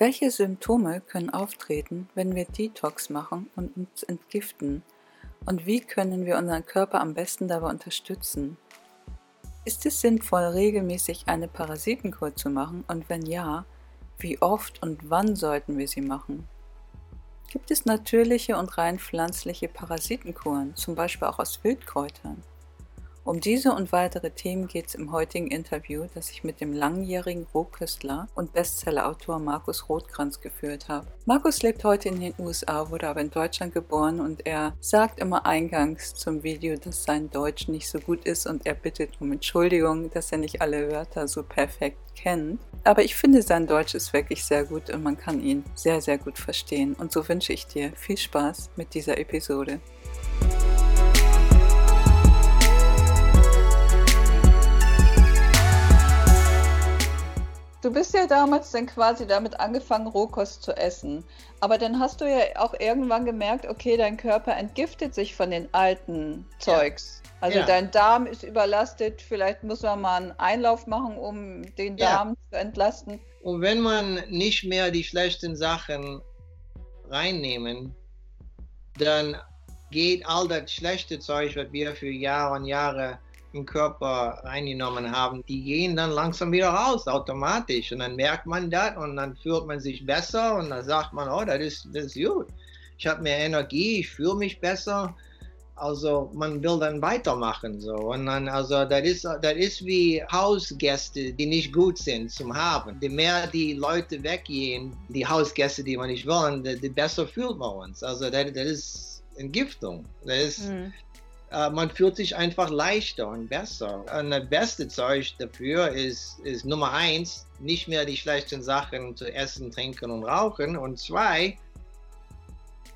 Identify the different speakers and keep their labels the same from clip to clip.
Speaker 1: Welche Symptome können auftreten, wenn wir Detox machen und uns entgiften? Und wie können wir unseren Körper am besten dabei unterstützen? Ist es sinnvoll, regelmäßig eine Parasitenkur zu machen? Und wenn ja, wie oft und wann sollten wir sie machen? Gibt es natürliche und rein pflanzliche Parasitenkuren, zum Beispiel auch aus Wildkräutern? Um diese und weitere Themen geht es im heutigen Interview, das ich mit dem langjährigen Rohköstler und Bestsellerautor Markus Rothkranz geführt habe. Markus lebt heute in den USA, wurde aber in Deutschland geboren und er sagt immer eingangs zum Video, dass sein Deutsch nicht so gut ist und er bittet um Entschuldigung, dass er nicht alle Wörter so perfekt kennt. Aber ich finde, sein Deutsch ist wirklich sehr gut und man kann ihn sehr, sehr gut verstehen. Und so wünsche ich dir viel Spaß mit dieser Episode. Du bist ja damals dann quasi damit angefangen, Rohkost zu essen. Aber dann hast du ja auch irgendwann gemerkt, okay, dein Körper entgiftet sich von den alten Zeugs. Ja. Also ja. dein Darm ist überlastet, vielleicht muss man mal einen Einlauf machen, um den Darm ja. zu entlasten.
Speaker 2: Und wenn man nicht mehr die schlechten Sachen reinnehmen, dann geht all das schlechte Zeug, was wir für Jahre und Jahre im Körper reingenommen haben, die gehen dann langsam wieder raus, automatisch. Und dann merkt man das und dann fühlt man sich besser und dann sagt man, oh, das ist, das gut. Ich habe mehr Energie, ich fühle mich besser. Also man will dann weitermachen so und dann also das ist das wie Hausgäste, die nicht gut sind zum haben. Je mehr die Leute weggehen, die Hausgäste, die wir nicht wollen, die besser fühlt man uns. Also das, ist Entgiftung. Das ist mhm man fühlt sich einfach leichter und besser. Und das beste Zeug dafür ist, ist Nummer eins, nicht mehr die schlechten Sachen zu essen, trinken und rauchen. Und zwei,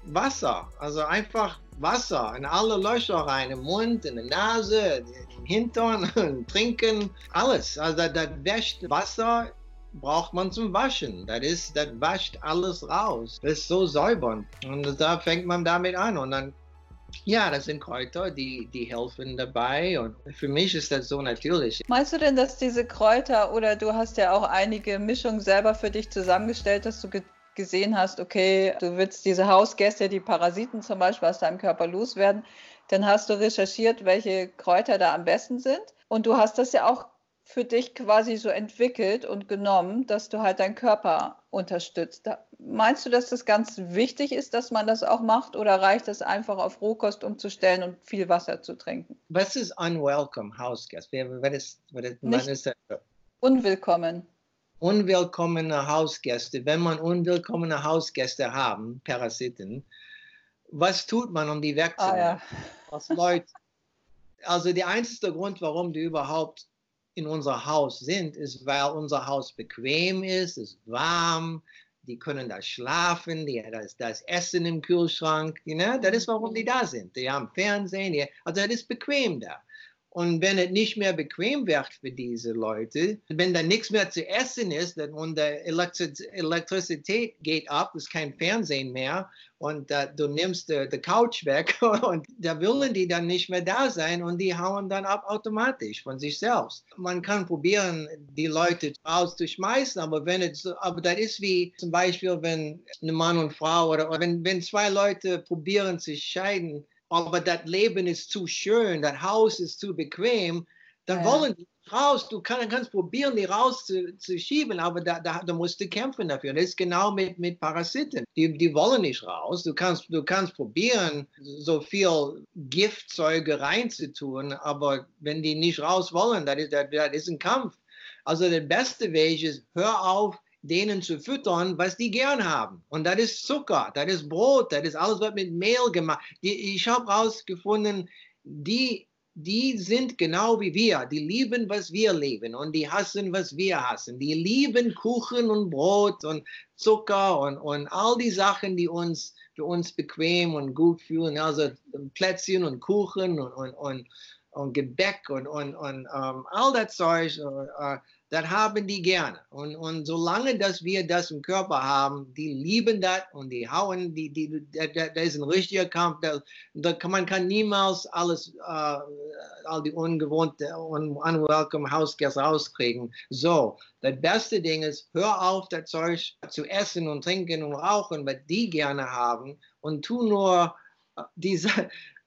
Speaker 2: Wasser. Also einfach Wasser in alle Löcher rein, im Mund, in die Nase, im Hintern, trinken, alles. Also das, das wäscht Wasser braucht man zum Waschen. Das ist, das wascht alles raus. Das ist so säubern. Und da fängt man damit an. Und dann ja, das sind Kräuter, die, die helfen dabei und für mich ist das so natürlich.
Speaker 1: Meinst du denn, dass diese Kräuter oder du hast ja auch einige Mischungen selber für dich zusammengestellt, dass du ge gesehen hast, okay, du willst diese Hausgäste, die Parasiten zum Beispiel aus deinem Körper loswerden, dann hast du recherchiert, welche Kräuter da am besten sind und du hast das ja auch für dich quasi so entwickelt und genommen, dass du halt deinen Körper unterstützt. Meinst du, dass das ganz wichtig ist, dass man das auch macht oder reicht es einfach auf Rohkost umzustellen und viel Wasser zu trinken?
Speaker 2: Was ist unwelcome Hausgast? Was ist, was ist das?
Speaker 1: Unwillkommen.
Speaker 2: Unwillkommene Hausgäste. Wenn man unwillkommene Hausgäste haben, Parasiten, was tut man, um die wegzunehmen? Ah, ja. Was Leute, also der einzige Grund, warum die überhaupt in unser Haus sind, ist, weil unser Haus bequem ist, ist warm, die können da schlafen, die, da, ist, da ist Essen im Kühlschrank, you know? das ist, warum die da sind. Die haben Fernsehen, die, also das ist bequem da. Und wenn es nicht mehr bequem wird für diese Leute, wenn da nichts mehr zu essen ist und die Elektrizität geht ab, ist kein Fernsehen mehr und uh, du nimmst die, die Couch weg und da wollen die dann nicht mehr da sein und die hauen dann ab automatisch von sich selbst. Man kann probieren, die Leute rauszuschmeißen, aber wenn es, aber das ist wie zum Beispiel, wenn eine Mann und Frau oder, oder wenn, wenn zwei Leute probieren zu scheiden, aber das Leben ist zu schön, das Haus ist zu bequem, dann ja. wollen die raus. Du kann, kannst probieren, die rauszuschieben, aber da, da, da, musst du kämpfen dafür. Das ist genau mit, mit Parasiten. Die, die wollen nicht raus. Du kannst, du kannst probieren, so viel Giftzeuge reinzutun, aber wenn die nicht raus wollen, das ist, das, das ist ein Kampf. Also der beste Weg ist, hör auf, denen zu füttern, was die gern haben. Und das ist Zucker, das ist Brot, das ist alles, was mit Mehl gemacht. Die, ich habe herausgefunden, die, die sind genau wie wir. Die lieben, was wir lieben und die hassen, was wir hassen. Die lieben Kuchen und Brot und Zucker und, und all die Sachen, die uns für uns bequem und gut fühlen. Also Plätzchen und Kuchen und, und, und und Gebäck und, und, und um, all das Zeug, uh, das haben die gerne. Und, und solange, dass wir das im Körper haben, die lieben das und die hauen, die, die, da, da ist ein richtiger Kampf. Da, da man kann niemals alles, uh, all die ungewohnte und unwelcome Hausgäste rauskriegen. So, das beste Ding ist, hör auf, das Zeug zu essen und trinken und rauchen, was die gerne haben und tu nur diese,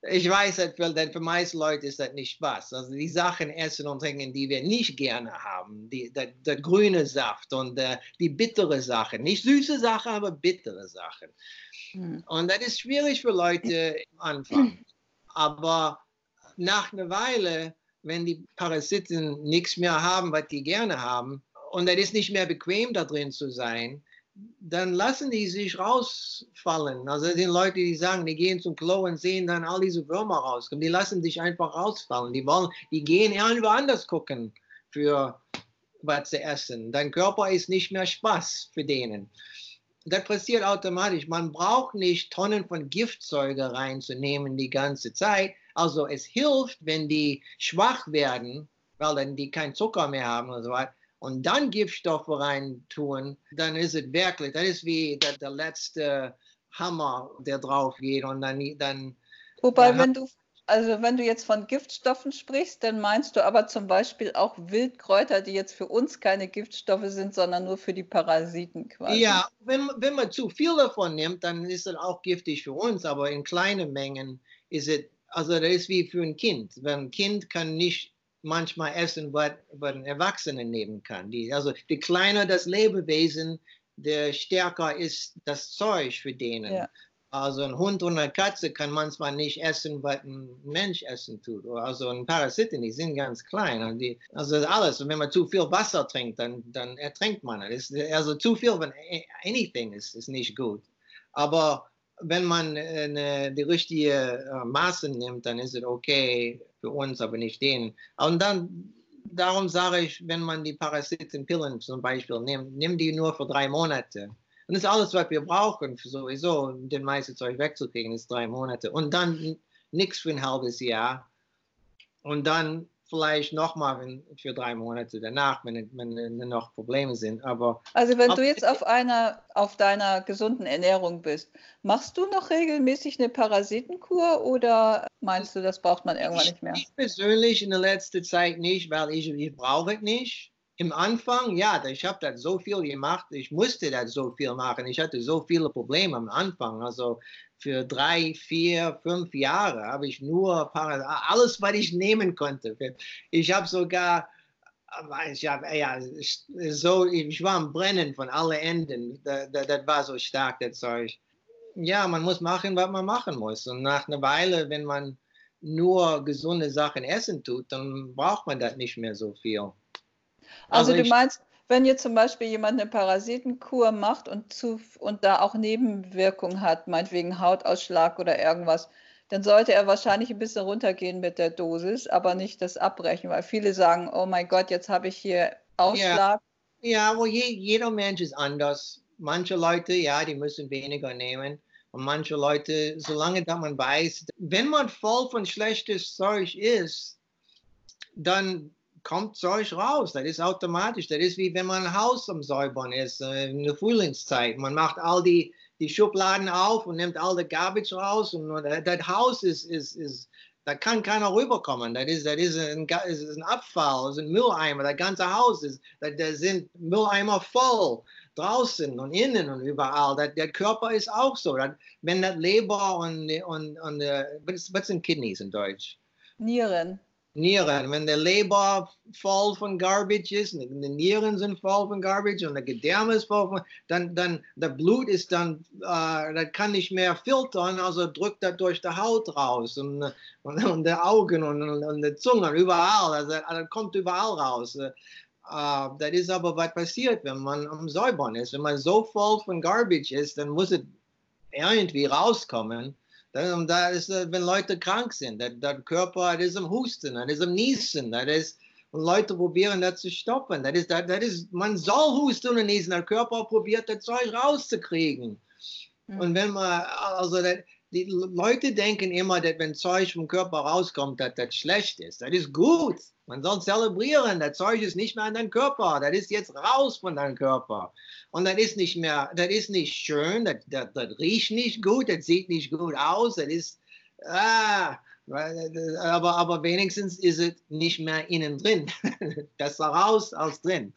Speaker 2: ich weiß, denn für meiste Leute ist das nicht Spaß. Also die Sachen essen und trinken, die wir nicht gerne haben, die, der, der grüne Saft und der, die bittere Sachen, nicht süße Sachen, aber bittere Sachen. Mhm. Und das ist schwierig für Leute am Anfang. Aber nach einer Weile, wenn die Parasiten nichts mehr haben, was die gerne haben, und es ist nicht mehr bequem, da drin zu sein, dann lassen die sich rausfallen. Also die Leute, die sagen, die gehen zum Klo und sehen dann all diese Würmer rauskommen, die lassen sich einfach rausfallen. Die wollen, die gehen irgendwo anders gucken für was zu essen. Dein Körper ist nicht mehr Spaß für denen. Das passiert automatisch. Man braucht nicht Tonnen von Giftzeuge reinzunehmen die ganze Zeit. Also es hilft, wenn die schwach werden, weil dann die keinen Zucker mehr haben und so weiter und dann Giftstoffe rein tun, dann ist es wirklich, das ist wie der, der letzte Hammer, der drauf geht und dann, dann
Speaker 1: Wobei, wenn du, also wenn du jetzt von Giftstoffen sprichst, dann meinst du aber zum Beispiel auch Wildkräuter, die jetzt für uns keine Giftstoffe sind, sondern nur für die Parasiten quasi.
Speaker 2: Ja, wenn, wenn man zu viel davon nimmt, dann ist es auch giftig für uns, aber in kleinen Mengen ist es, also das ist wie für ein Kind. Wenn ein Kind kann nicht manchmal essen, was, was ein Erwachsener nehmen kann. Die, also je kleiner das Lebewesen, der stärker ist das Zeug für denen. Ja. Also ein Hund und eine Katze kann manchmal nicht essen, was ein Mensch essen tut. Also ein Parasiten, die sind ganz klein. Und die, also alles. Und wenn man zu viel Wasser trinkt, dann, dann ertrinkt man. Ist, also zu viel von anything ist, ist nicht gut. Aber wenn man eine, die richtige äh, Maße nimmt, dann ist es okay für uns, aber nicht denen. Und dann, darum sage ich, wenn man die Parasitenpillen zum Beispiel nimmt, nimm die nur für drei Monate. Und das ist alles, was wir brauchen, sowieso den meisten Zeug wegzukriegen, ist drei Monate. Und dann nichts für ein halbes Jahr. Und dann vielleicht nochmal für drei Monate danach, wenn, wenn noch Probleme sind. Aber
Speaker 1: also wenn du jetzt auf einer auf deiner gesunden Ernährung bist, machst du noch regelmäßig eine Parasitenkur oder meinst du, das braucht man irgendwann nicht mehr?
Speaker 2: Ich persönlich in der letzten Zeit nicht, weil ich, ich brauche es nicht. Im Anfang, ja, ich habe das so viel gemacht, ich musste das so viel machen. Ich hatte so viele Probleme am Anfang. Also für drei, vier, fünf Jahre habe ich nur alles, was ich nehmen konnte. Ich habe sogar, ich, hab, ja, so, ich war am Brennen von allen Enden. Das, das war so stark, das Zeug. Ja, man muss machen, was man machen muss. Und nach einer Weile, wenn man nur gesunde Sachen essen tut, dann braucht man das nicht mehr so viel.
Speaker 1: Also, also du meinst, wenn jetzt zum Beispiel jemand eine Parasitenkur macht und, zu, und da auch Nebenwirkungen hat, meinetwegen Hautausschlag oder irgendwas, dann sollte er wahrscheinlich ein bisschen runtergehen mit der Dosis, aber nicht das abbrechen, weil viele sagen, oh mein Gott, jetzt habe ich hier Ausschlag.
Speaker 2: Ja, ja well, je, jeder Mensch ist anders. Manche Leute, ja, die müssen weniger nehmen. Und manche Leute, solange da man weiß, wenn man voll von schlechtes Zeug ist, dann kommt Zeug raus. Das ist automatisch. Das ist wie wenn man ein Haus am Säubern ist äh, in der Frühlingszeit. Man macht all die, die Schubladen auf und nimmt all die Garbage raus und das Haus ist, ist, ist da kann keiner rüberkommen. Das ist, das ist, ein, das ein Abfall, das ist ein Mülleimer. Das ganze Haus ist, da sind Mülleimer voll draußen und innen und überall. Das, der Körper ist auch so. Das, wenn das Leber und, und, und was sind Kidneys in Deutsch?
Speaker 1: Nieren.
Speaker 2: Nieren. Wenn der Leber voll von Garbage ist, und die Nieren sind voll von Garbage und der Gedärme ist voll von, dann, dann, der Blut ist dann, äh, das kann nicht mehr filtern, also drückt das durch die Haut raus und, und, und die Augen und, und, die Zunge, überall, also, das kommt überall raus. Äh, das ist aber, was passiert, wenn man am Säubern ist. Wenn man so voll von Garbage ist, dann muss es irgendwie rauskommen. Und da ist, äh, wenn Leute krank sind, der, der Körper ist am Husten, das ist am Niesen, das ist, und Leute probieren das zu stoppen. Das ist, das, das ist, man soll husten und niesen, der Körper probiert das Zeug rauszukriegen. Mhm. Und wenn man, also das, die Leute denken immer, dass wenn Zeug vom Körper rauskommt, dass das schlecht ist. Das ist gut. Man soll zelebrieren. Das Zeug ist nicht mehr in deinem Körper. Das ist jetzt raus von deinem Körper. Und das ist nicht mehr, das ist nicht schön. Das, das, das riecht nicht gut. Das sieht nicht gut aus. Das ist, ah, aber, aber wenigstens ist es nicht mehr innen drin. Besser raus als drin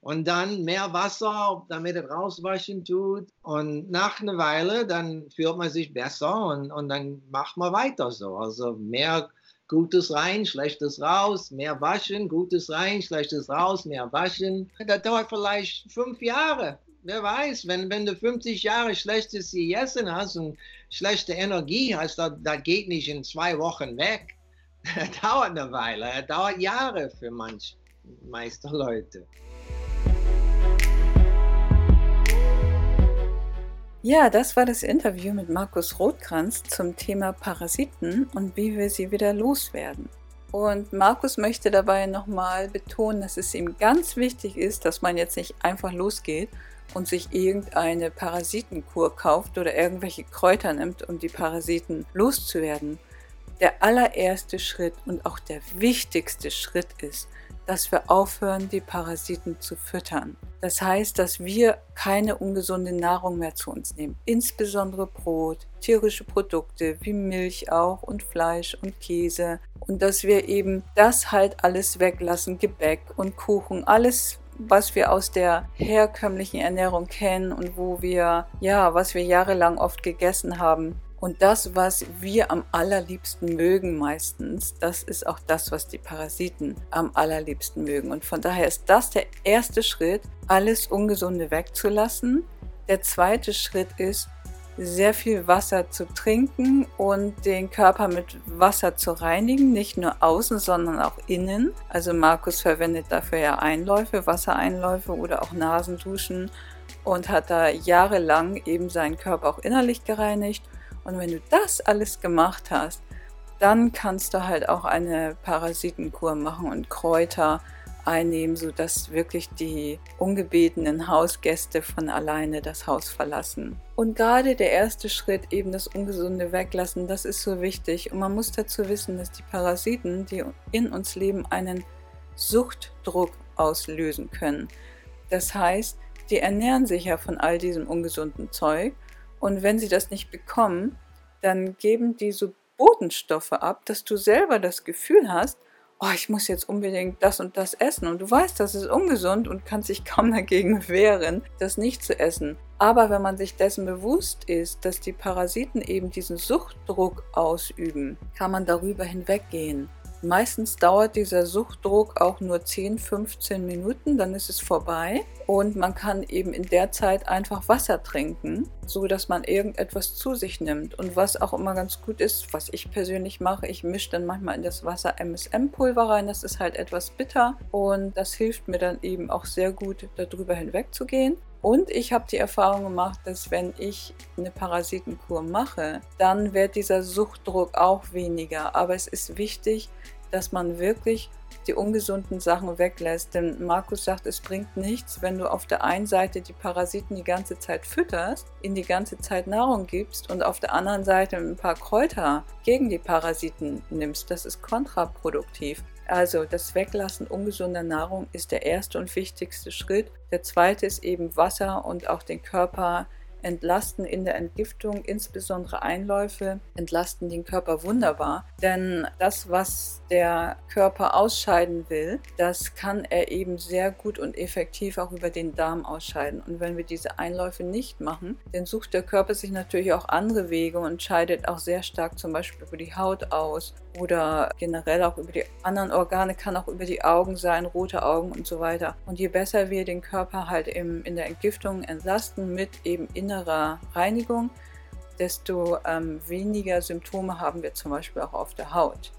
Speaker 2: und dann mehr Wasser, damit es rauswaschen tut. Und nach einer Weile, dann fühlt man sich besser und, und dann macht man weiter so. Also mehr Gutes rein, Schlechtes raus, mehr waschen, Gutes rein, Schlechtes raus, mehr waschen. Das dauert vielleicht fünf Jahre. Wer weiß, wenn, wenn du 50 Jahre Schlechtes gegessen hast und schlechte Energie hast, das, das geht nicht in zwei Wochen weg. Das dauert eine Weile, das dauert Jahre für manche meiste Leute.
Speaker 1: Ja, das war das Interview mit Markus Rothkranz zum Thema Parasiten und wie wir sie wieder loswerden. Und Markus möchte dabei nochmal betonen, dass es ihm ganz wichtig ist, dass man jetzt nicht einfach losgeht und sich irgendeine Parasitenkur kauft oder irgendwelche Kräuter nimmt, um die Parasiten loszuwerden. Der allererste Schritt und auch der wichtigste Schritt ist, dass wir aufhören, die Parasiten zu füttern. Das heißt, dass wir keine ungesunde Nahrung mehr zu uns nehmen, insbesondere Brot, tierische Produkte wie Milch auch und Fleisch und Käse. Und dass wir eben das halt alles weglassen, Gebäck und Kuchen, alles was wir aus der herkömmlichen Ernährung kennen und wo wir, ja, was wir jahrelang oft gegessen haben, und das, was wir am allerliebsten mögen meistens, das ist auch das, was die Parasiten am allerliebsten mögen. Und von daher ist das der erste Schritt, alles Ungesunde wegzulassen. Der zweite Schritt ist, sehr viel Wasser zu trinken und den Körper mit Wasser zu reinigen, nicht nur außen, sondern auch innen. Also Markus verwendet dafür ja Einläufe, Wassereinläufe oder auch Nasenduschen und hat da jahrelang eben seinen Körper auch innerlich gereinigt. Und wenn du das alles gemacht hast, dann kannst du halt auch eine Parasitenkur machen und Kräuter einnehmen, sodass wirklich die ungebetenen Hausgäste von alleine das Haus verlassen. Und gerade der erste Schritt, eben das Ungesunde weglassen, das ist so wichtig. Und man muss dazu wissen, dass die Parasiten, die in uns leben, einen Suchtdruck auslösen können. Das heißt, die ernähren sich ja von all diesem ungesunden Zeug und wenn sie das nicht bekommen, dann geben die so Botenstoffe ab, dass du selber das Gefühl hast, oh, ich muss jetzt unbedingt das und das essen. Und du weißt, das ist ungesund und kannst dich kaum dagegen wehren, das nicht zu essen. Aber wenn man sich dessen bewusst ist, dass die Parasiten eben diesen Suchtdruck ausüben, kann man darüber hinweggehen. Meistens dauert dieser Suchtdruck auch nur 10, 15 Minuten, dann ist es vorbei und man kann eben in der Zeit einfach Wasser trinken, so dass man irgendetwas zu sich nimmt. Und was auch immer ganz gut ist, was ich persönlich mache, ich mische dann manchmal in das Wasser MSM-Pulver rein, das ist halt etwas bitter und das hilft mir dann eben auch sehr gut darüber hinwegzugehen. Und ich habe die Erfahrung gemacht, dass wenn ich eine Parasitenkur mache, dann wird dieser Suchtdruck auch weniger. Aber es ist wichtig, dass man wirklich die ungesunden Sachen weglässt. Denn Markus sagt, es bringt nichts, wenn du auf der einen Seite die Parasiten die ganze Zeit fütterst, ihnen die ganze Zeit Nahrung gibst und auf der anderen Seite ein paar Kräuter gegen die Parasiten nimmst. Das ist kontraproduktiv. Also das Weglassen ungesunder Nahrung ist der erste und wichtigste Schritt. Der zweite ist eben Wasser und auch den Körper entlasten in der Entgiftung, insbesondere Einläufe, entlasten den Körper wunderbar. Denn das, was der Körper ausscheiden will, das kann er eben sehr gut und effektiv auch über den Darm ausscheiden. Und wenn wir diese Einläufe nicht machen, dann sucht der Körper sich natürlich auch andere Wege und scheidet auch sehr stark zum Beispiel über die Haut aus oder generell auch über die anderen Organe, kann auch über die Augen sein, rote Augen und so weiter. Und je besser wir den Körper halt im, in der Entgiftung entlasten mit eben innerer Reinigung, desto ähm, weniger Symptome haben wir zum Beispiel auch auf der Haut.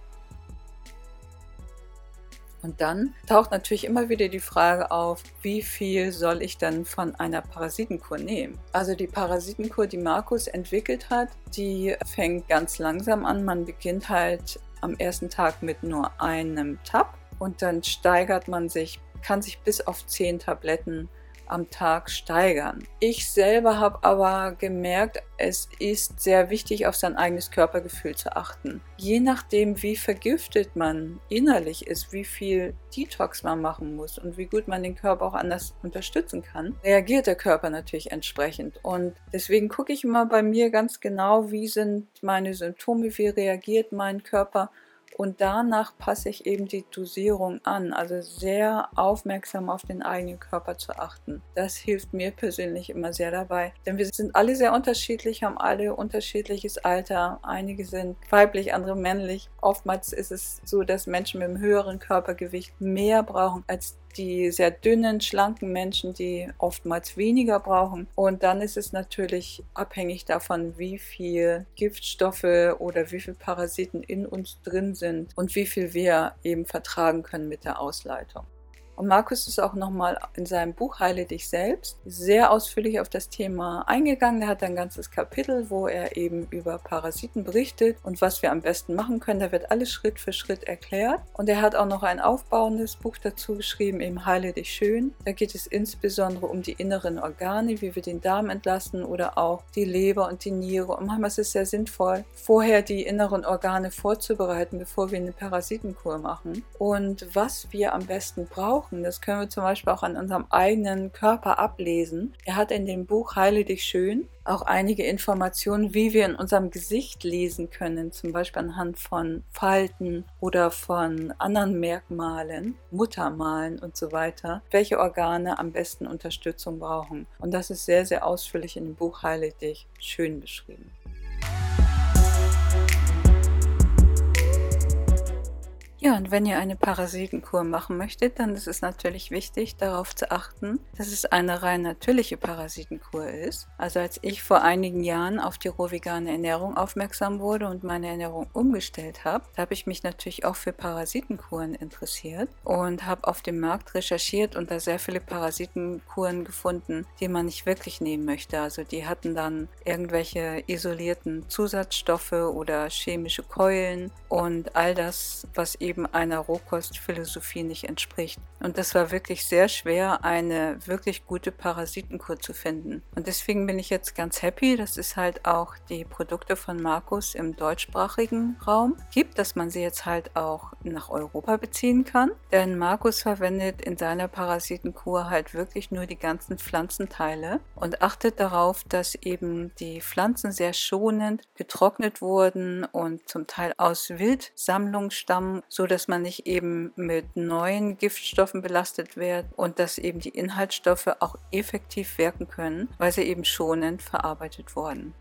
Speaker 1: Und dann taucht natürlich immer wieder die Frage auf, wie viel soll ich dann von einer Parasitenkur nehmen? Also die Parasitenkur, die Markus entwickelt hat, die fängt ganz langsam an. Man beginnt halt am ersten Tag mit nur einem Tab und dann steigert man sich, kann sich bis auf 10 Tabletten am Tag steigern. Ich selber habe aber gemerkt, es ist sehr wichtig, auf sein eigenes Körpergefühl zu achten. Je nachdem, wie vergiftet man innerlich ist, wie viel Detox man machen muss und wie gut man den Körper auch anders unterstützen kann, reagiert der Körper natürlich entsprechend. Und deswegen gucke ich immer bei mir ganz genau, wie sind meine Symptome, wie reagiert mein Körper und danach passe ich eben die Dosierung an, also sehr aufmerksam auf den eigenen Körper zu achten. Das hilft mir persönlich immer sehr dabei, denn wir sind alle sehr unterschiedlich, haben alle unterschiedliches Alter. Einige sind weiblich, andere männlich. Oftmals ist es so, dass Menschen mit einem höheren Körpergewicht mehr brauchen als die sehr dünnen, schlanken Menschen, die oftmals weniger brauchen. Und dann ist es natürlich abhängig davon, wie viel Giftstoffe oder wie viel Parasiten in uns drin sind und wie viel wir eben vertragen können mit der Ausleitung. Und Markus ist auch nochmal in seinem Buch Heile dich selbst sehr ausführlich auf das Thema eingegangen. Er hat ein ganzes Kapitel, wo er eben über Parasiten berichtet und was wir am besten machen können. Da wird alles Schritt für Schritt erklärt. Und er hat auch noch ein aufbauendes Buch dazu geschrieben, eben Heile dich schön. Da geht es insbesondere um die inneren Organe, wie wir den Darm entlassen oder auch die Leber und die Niere. Und manchmal ist es sehr sinnvoll, vorher die inneren Organe vorzubereiten, bevor wir eine Parasitenkur machen. Und was wir am besten brauchen, machen. Das können wir zum Beispiel auch an unserem eigenen Körper ablesen. Er hat in dem Buch Heile dich schön auch einige Informationen, wie wir in unserem Gesicht lesen können, zum Beispiel anhand von Falten oder von anderen Merkmalen, Muttermalen und so weiter, welche Organe am besten Unterstützung brauchen. Und das ist sehr, sehr ausführlich in dem Buch Heile dich schön beschrieben. Ja, und wenn ihr eine Parasitenkur machen möchtet, dann ist es natürlich wichtig, darauf zu achten, dass es eine rein natürliche Parasitenkur ist. Also als ich vor einigen Jahren auf die rohvegane Ernährung aufmerksam wurde und meine Ernährung umgestellt habe, habe ich mich natürlich auch für Parasitenkuren interessiert und habe auf dem Markt recherchiert und da sehr viele Parasitenkuren gefunden, die man nicht wirklich nehmen möchte. Also die hatten dann irgendwelche isolierten Zusatzstoffe oder chemische Keulen und all das, was eben eben einer Rohkostphilosophie nicht entspricht. Und das war wirklich sehr schwer, eine wirklich gute Parasitenkur zu finden. Und deswegen bin ich jetzt ganz happy, dass es halt auch die Produkte von Markus im deutschsprachigen Raum gibt, dass man sie jetzt halt auch nach Europa beziehen kann. Denn Markus verwendet in seiner Parasitenkur halt wirklich nur die ganzen Pflanzenteile und achtet darauf, dass eben die Pflanzen sehr schonend getrocknet wurden und zum Teil aus Wildsammlung stammen, so dass man nicht eben mit neuen Giftstoffen belastet wird und dass eben die Inhaltsstoffe auch effektiv wirken können, weil sie eben schonend verarbeitet wurden.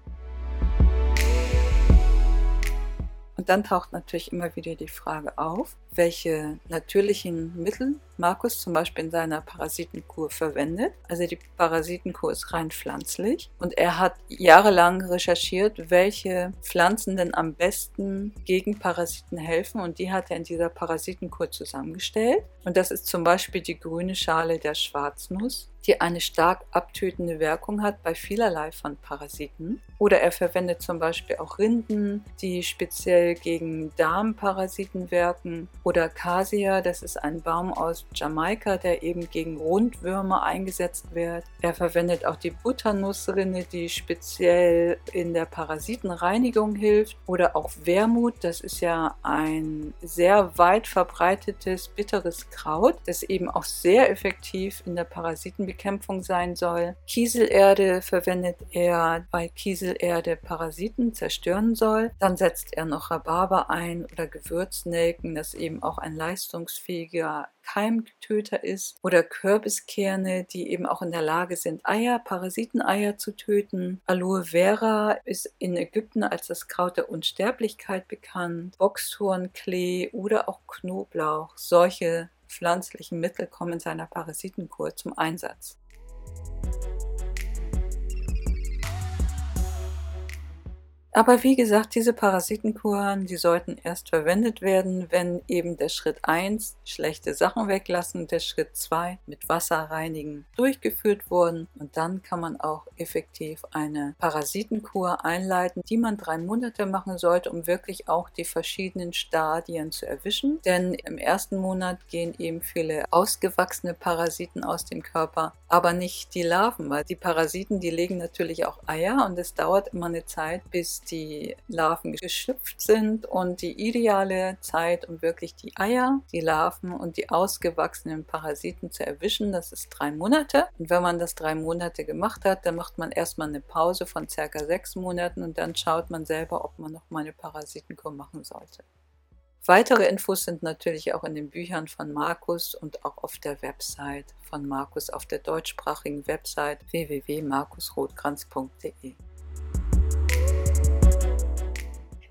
Speaker 1: Und dann taucht natürlich immer wieder die Frage auf, welche natürlichen Mittel Markus zum Beispiel in seiner Parasitenkur verwendet. Also die Parasitenkur ist rein pflanzlich und er hat jahrelang recherchiert, welche Pflanzen denn am besten gegen Parasiten helfen und die hat er in dieser Parasitenkur zusammengestellt. Und das ist zum Beispiel die grüne Schale der Schwarznuss, die eine stark abtötende Wirkung hat bei vielerlei von Parasiten. Oder er verwendet zum Beispiel auch Rinden, die speziell gegen Darmparasiten wirken. Oder Casia, das ist ein Baum aus Jamaika, der eben gegen Rundwürmer eingesetzt wird. Er verwendet auch die Butternussrinne, die speziell in der Parasitenreinigung hilft. Oder auch Wermut, das ist ja ein sehr weit verbreitetes bitteres Kraut, das eben auch sehr effektiv in der Parasitenbekämpfung sein soll. Kieselerde verwendet er, weil Kieselerde Parasiten zerstören soll. Dann setzt er noch Rhabarber ein oder Gewürznelken, das eben auch ein leistungsfähiger Keimtöter ist oder Kürbiskerne, die eben auch in der Lage sind, Eier, Parasiteneier zu töten. Aloe Vera ist in Ägypten als das Kraut der Unsterblichkeit bekannt. Boxhornklee oder auch Knoblauch. Solche pflanzlichen Mittel kommen in seiner Parasitenkur zum Einsatz. Aber wie gesagt, diese Parasitenkuren, die sollten erst verwendet werden, wenn eben der Schritt 1, schlechte Sachen weglassen, der Schritt 2, mit Wasser reinigen, durchgeführt wurden. Und dann kann man auch effektiv eine Parasitenkur einleiten, die man drei Monate machen sollte, um wirklich auch die verschiedenen Stadien zu erwischen. Denn im ersten Monat gehen eben viele ausgewachsene Parasiten aus dem Körper, aber nicht die Larven, weil die Parasiten, die legen natürlich auch Eier und es dauert immer eine Zeit, bis die Larven geschlüpft sind und die ideale Zeit, um wirklich die Eier, die Larven und die ausgewachsenen Parasiten zu erwischen, das ist drei Monate. Und wenn man das drei Monate gemacht hat, dann macht man erstmal eine Pause von circa sechs Monaten und dann schaut man selber, ob man noch mal eine Parasitenkur machen sollte. Weitere Infos sind natürlich auch in den Büchern von Markus und auch auf der Website von Markus auf der deutschsprachigen Website www.markusrotkranz.de.